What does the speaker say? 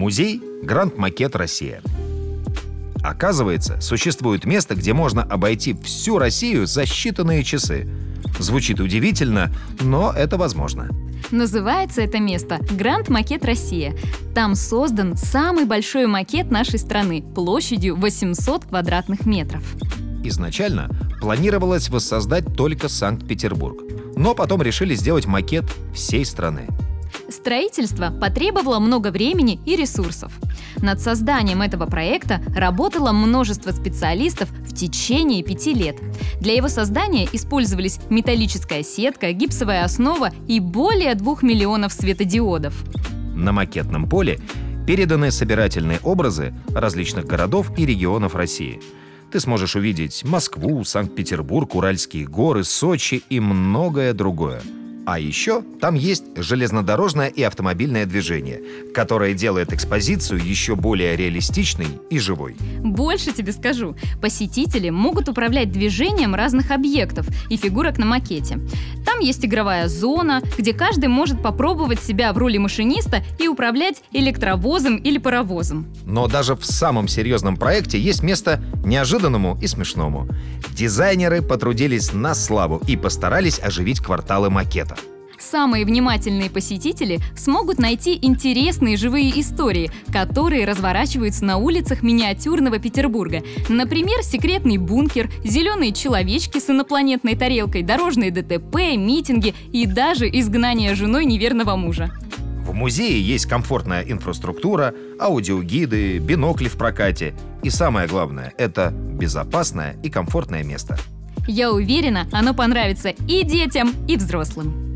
Музей «Гранд Макет Россия». Оказывается, существует место, где можно обойти всю Россию за считанные часы. Звучит удивительно, но это возможно. Называется это место «Гранд Макет Россия». Там создан самый большой макет нашей страны площадью 800 квадратных метров. Изначально планировалось воссоздать только Санкт-Петербург, но потом решили сделать макет всей страны. Строительство потребовало много времени и ресурсов. Над созданием этого проекта работало множество специалистов в течение пяти лет. Для его создания использовались металлическая сетка, гипсовая основа и более двух миллионов светодиодов. На макетном поле переданы собирательные образы различных городов и регионов России. Ты сможешь увидеть Москву, Санкт-Петербург, Уральские горы, Сочи и многое другое – а еще там есть железнодорожное и автомобильное движение, которое делает экспозицию еще более реалистичной и живой. Больше тебе скажу. Посетители могут управлять движением разных объектов и фигурок на макете. Там есть игровая зона, где каждый может попробовать себя в роли машиниста и управлять электровозом или паровозом. Но даже в самом серьезном проекте есть место неожиданному и смешному. Дизайнеры потрудились на славу и постарались оживить кварталы макета. Самые внимательные посетители смогут найти интересные живые истории, которые разворачиваются на улицах миниатюрного Петербурга. Например, секретный бункер, зеленые человечки с инопланетной тарелкой, дорожные ДТП, митинги и даже изгнание женой неверного мужа. В музее есть комфортная инфраструктура, аудиогиды, бинокли в прокате. И самое главное, это безопасное и комфортное место. Я уверена, оно понравится и детям, и взрослым.